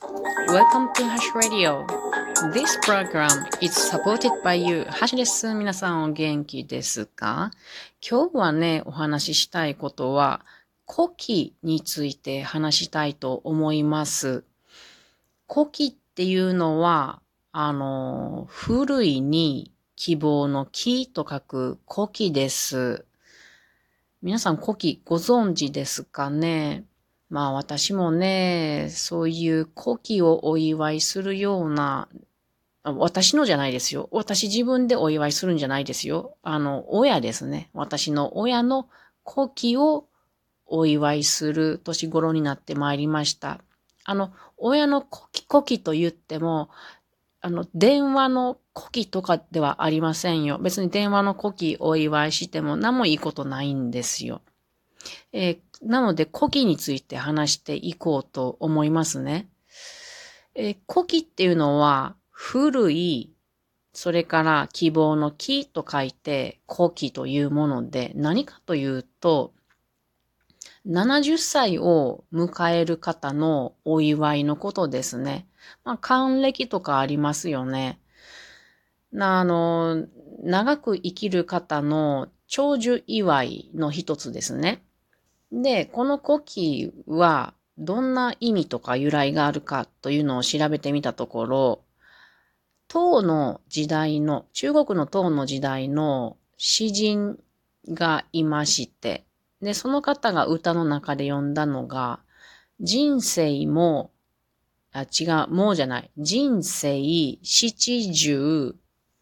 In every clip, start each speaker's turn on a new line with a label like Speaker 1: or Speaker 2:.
Speaker 1: Welcome to Hash Radio. This program is supported by you. ハシです。皆さんお元気ですか?今日はね、お話ししたいことは、古希について話したいと思います。古希っていうのは、あの、古いに希望の木と書く古希です。皆さん古希ご存知ですかね?まあ私もね、そういう古希をお祝いするような、私のじゃないですよ。私自分でお祝いするんじゃないですよ。あの、親ですね。私の親の古希をお祝いする年頃になってまいりました。あの、親の古希、古希と言っても、あの、電話の古希とかではありませんよ。別に電話の古希お祝いしても何もいいことないんですよ。えー、なので、古希について話していこうと思いますね。えー、古希っていうのは、古い、それから希望の木と書いて古希というもので、何かというと、70歳を迎える方のお祝いのことですね。まあ、還暦とかありますよね。あの、長く生きる方の長寿祝いの一つですね。で、この古希はどんな意味とか由来があるかというのを調べてみたところ、唐の時代の、中国の唐の時代の詩人がいまして、で、その方が歌の中で読んだのが、人生も、あ、違う、もうじゃない。人生七十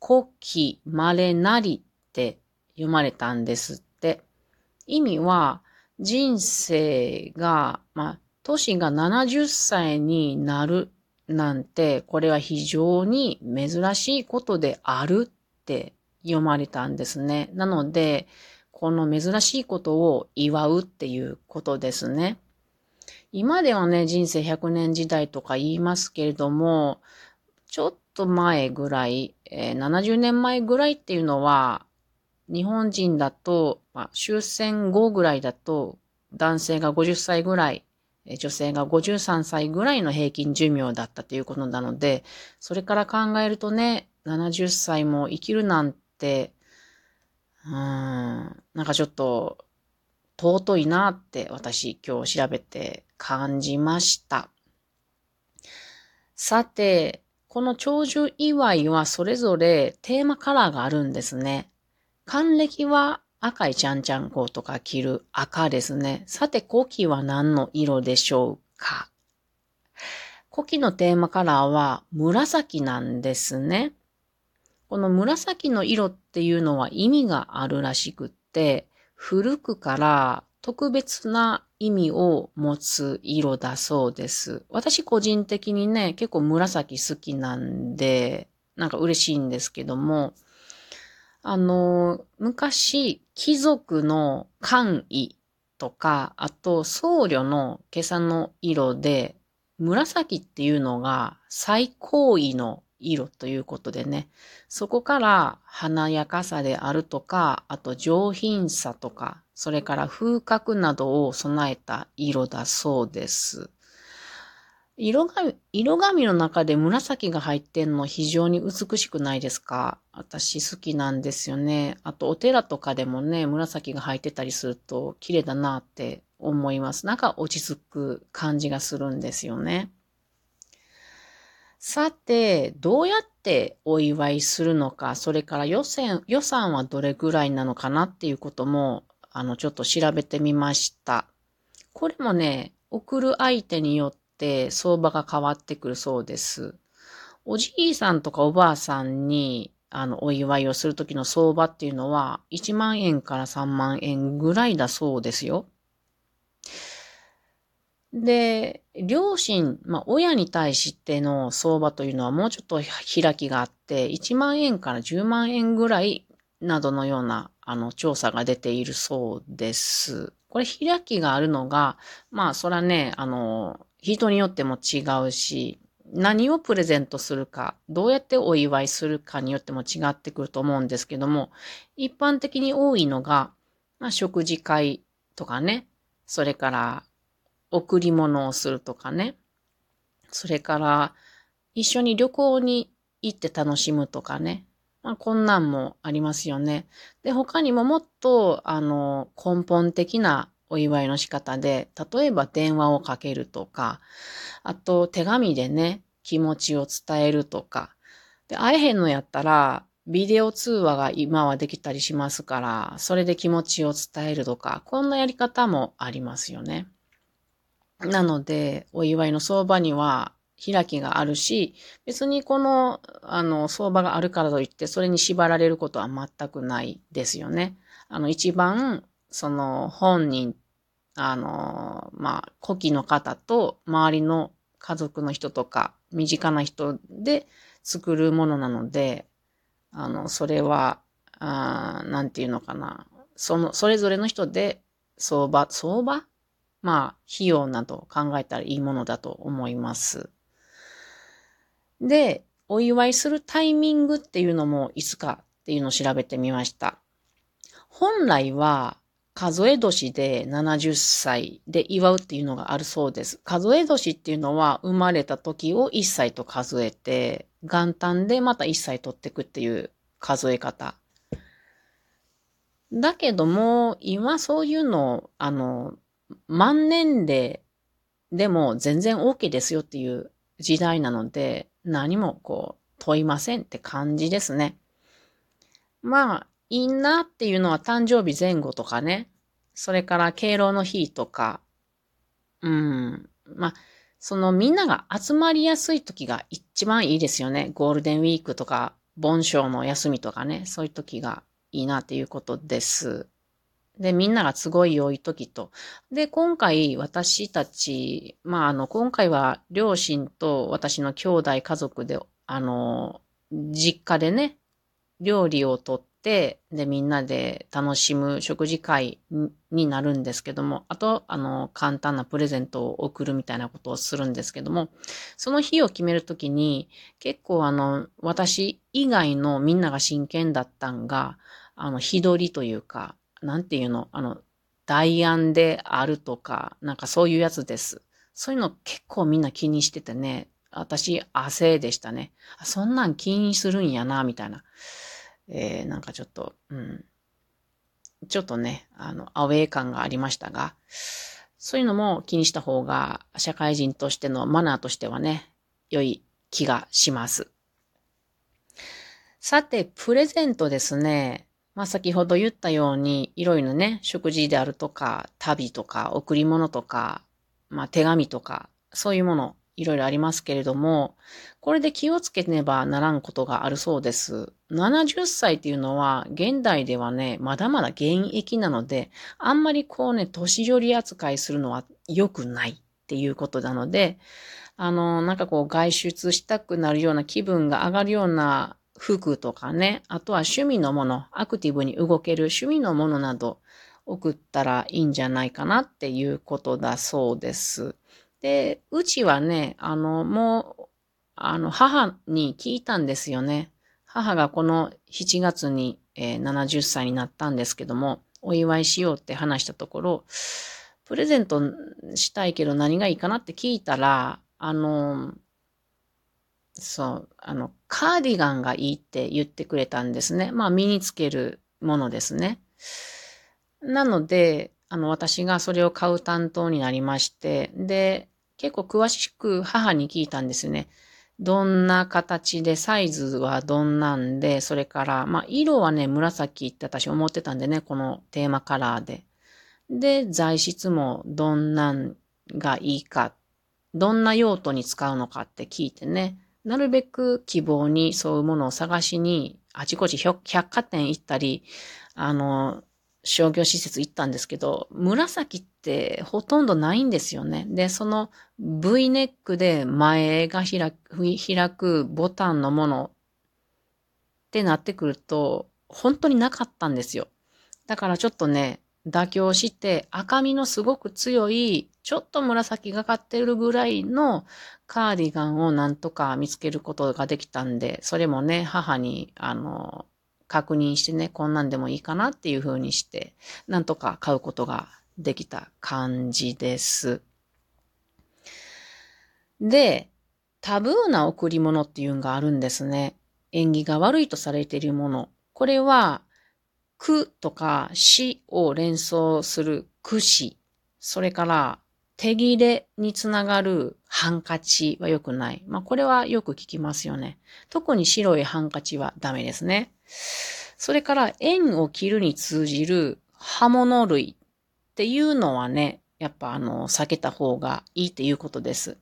Speaker 1: 古希稀なりって読まれたんですって。意味は、人生が、まあ、年が70歳になるなんて、これは非常に珍しいことであるって読まれたんですね。なので、この珍しいことを祝うっていうことですね。今ではね、人生100年時代とか言いますけれども、ちょっと前ぐらい、えー、70年前ぐらいっていうのは、日本人だと、まあ、終戦後ぐらいだと、男性が50歳ぐらい、女性が53歳ぐらいの平均寿命だったということなので、それから考えるとね、70歳も生きるなんて、うん、なんかちょっと尊いなって私今日調べて感じました。さて、この長寿祝いはそれぞれテーマカラーがあるんですね。還暦は赤いちゃんちゃんことか着る赤ですね。さて、古希は何の色でしょうか？古希のテーマカラーは紫なんですね。この紫の色っていうのは意味があるらしくって、古くから特別な意味を持つ色だそうです。私個人的にね、結構紫好きなんで、なんか嬉しいんですけども、あの、昔、貴族の官位とか、あと僧侶の今朝の色で、紫っていうのが最高位の色ということでね、そこから華やかさであるとか、あと上品さとか、それから風格などを備えた色だそうです。色紙、色紙の中で紫が入ってんの非常に美しくないですか？私好きなんですよね。あとお寺とかでもね、紫が入ってたりすると綺麗だなって思います。なんか落ち着く感じがするんですよね。さて、どうやってお祝いするのか、それから予算、予算はどれぐらいなのかなっていうことも、あの、ちょっと調べてみました。これもね、送る相手によってて相場が変わってくるそうです。おじいさんとかおばあさんに、あの、お祝いをするときの相場っていうのは、1万円から3万円ぐらいだそうですよ。で、両親、まあ、親に対しての相場というのはもうちょっと開きがあって、1万円から10万円ぐらいなどのような、あの、調査が出ているそうです。これ開きがあるのが、まあ、そらね、あの、人によっても違うし、何をプレゼントするか、どうやってお祝いするかによっても違ってくると思うんですけども、一般的に多いのが、まあ、食事会とかね、それから贈り物をするとかね。それから、一緒に旅行に行って楽しむとかね。まあ、こんなんもありますよね。で、他にももっと、あの、根本的なお祝いの仕方で、例えば電話をかけるとか、あと手紙でね、気持ちを伝えるとか。で、会えへんのやったら、ビデオ通話が今はできたりしますから、それで気持ちを伝えるとか、こんなやり方もありますよね。なので、お祝いの相場には開きがあるし、別にこの、あの、相場があるからといって、それに縛られることは全くないですよね。あの、一番、その、本人、あの、まあ、古希の方と、周りの家族の人とか、身近な人で作るものなので、あの、それは、あなんていうのかな。その、それぞれの人で、相場、相場？まあ、費用など考えたらいいものだと思います。で、お祝いするタイミングっていうのもいつかっていうのを調べてみました。本来は数え年で70歳で祝うっていうのがあるそうです。数え年っていうのは生まれた時を1歳と数えて、元旦でまた1歳取っていくっていう数え方。だけども、今そういうの、あの、万年齢でも全然 OK ですよっていう時代なので、何もこう問いませんって感じですね。まあ、いいなっていうのは誕生日前後とかね。それから敬老の日とか。うん。まあ、そのみんなが集まりやすい時が一番いいですよね。ゴールデンウィークとか、盆章の休みとかね。そういう時がいいなっていうことです。で、みんなが都合良い時と。で、今回私たち、まあ、あの、今回は両親と私の兄弟家族で、あの、実家でね、料理をとって、で、みんなで楽しむ食事会になるんですけども、あと、あの、簡単なプレゼントを送るみたいなことをするんですけども、その日を決めるときに、結構あの、私以外のみんなが真剣だったんが、あの、日取りというか、なんていうの、あの、代案であるとか、なんかそういうやつです。そういうの結構みんな気にしててね、私、汗でしたね。そんなん気にするんやな、みたいな。えー、なんかちょっと、うん。ちょっとね、あの、アウェー感がありましたが、そういうのも気にした方が、社会人としてのマナーとしてはね、良い気がします。さて、プレゼントですね。まあ、先ほど言ったように、いろいろね、食事であるとか、旅とか、贈り物とか、まあ、手紙とか、そういうもの、いろいろありますけれども、これで気をつけねばならんことがあるそうです。70歳っていうのは、現代ではね、まだまだ現役なので、あんまりこうね、年寄り扱いするのは良くないっていうことなので、あの、なんかこう外出したくなるような気分が上がるような服とかね、あとは趣味のもの、アクティブに動ける趣味のものなど送ったらいいんじゃないかなっていうことだそうです。で、うちはね、あの、もう、あの、母に聞いたんですよね。母がこの7月に、えー、70歳になったんですけども、お祝いしようって話したところ、プレゼントしたいけど何がいいかなって聞いたら、あの、そう、あの、カーディガンがいいって言ってくれたんですね。まあ、身につけるものですね。なので、あの、私がそれを買う担当になりまして、で、結構詳しく母に聞いたんですよね。どんな形で、サイズはどんなんで、それから、まあ、色はね、紫って私思ってたんでね、このテーマカラーで。で、材質もどんなんがいいか、どんな用途に使うのかって聞いてね。なるべく希望にそういうものを探しに、あちこち百貨店行ったり、あの、商業施設行ったんですけど、紫ってほとんどないんですよね。で、その V ネックで前が開く開くボタンのものってなってくると、本当になかったんですよ。だからちょっとね、妥協して赤みのすごく強い、ちょっと紫がかってるぐらいのカーディガンをなんとか見つけることができたんで、それもね、母に、あの、確認してね、こんなんでもいいかなっていう風にして、なんとか買うことができた感じです。で、タブーな贈り物っていうのがあるんですね。縁起が悪いとされているもの。これは、苦とか死を連想する苦死。それから、手切れにつながるハンカチは良くない。まあ、これはよく聞きますよね。特に白いハンカチはダメですね。それから、縁を切るに通じる刃物類っていうのはね、やっぱあの、避けた方がいいっていうことです。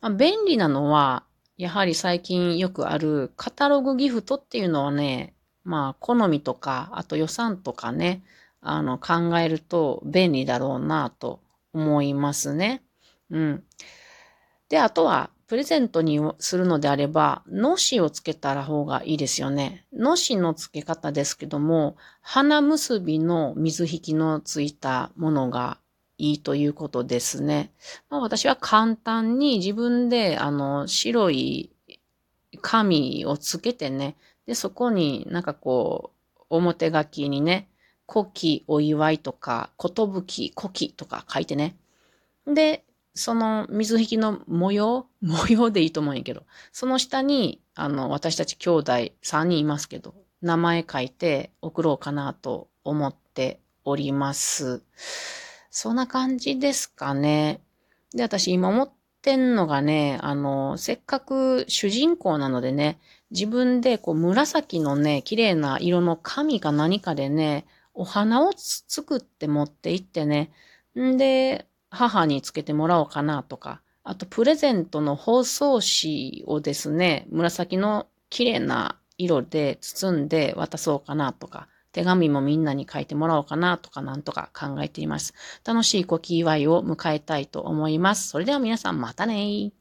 Speaker 1: まあ、便利なのは、やはり最近よくあるカタログギフトっていうのはね、まあ、好みとか、あと予算とかね、あの、考えると便利だろうなと思いますね。うん。で、あとは、プレゼントにするのであれば、のしをつけたら方がいいですよね。のしの付け方ですけども、花結びの水引きのついたものがいいということですね。まあ、私は簡単に自分で、あの、白い紙をつけてね、で、そこになんかこう、表書きにね、古希お祝いとか、ことぶき、古希とか書いてね。で、その水引きの模様 模様でいいと思うんやけど、その下に、あの、私たち兄弟3人いますけど、名前書いて送ろうかなと思っております。そんな感じですかね。で、私今思ってんのがね、あの、せっかく主人公なのでね、自分でこう紫のね、綺麗な色の紙か何かでね、お花を作って持って行ってね、んで、母につけてもらおうかなとか、あとプレゼントの包装紙をですね、紫の綺麗な色で包んで渡そうかなとか、手紙もみんなに書いてもらおうかなとかなんとか考えています。楽しい古希祝いを迎えたいと思います。それでは皆さんまたね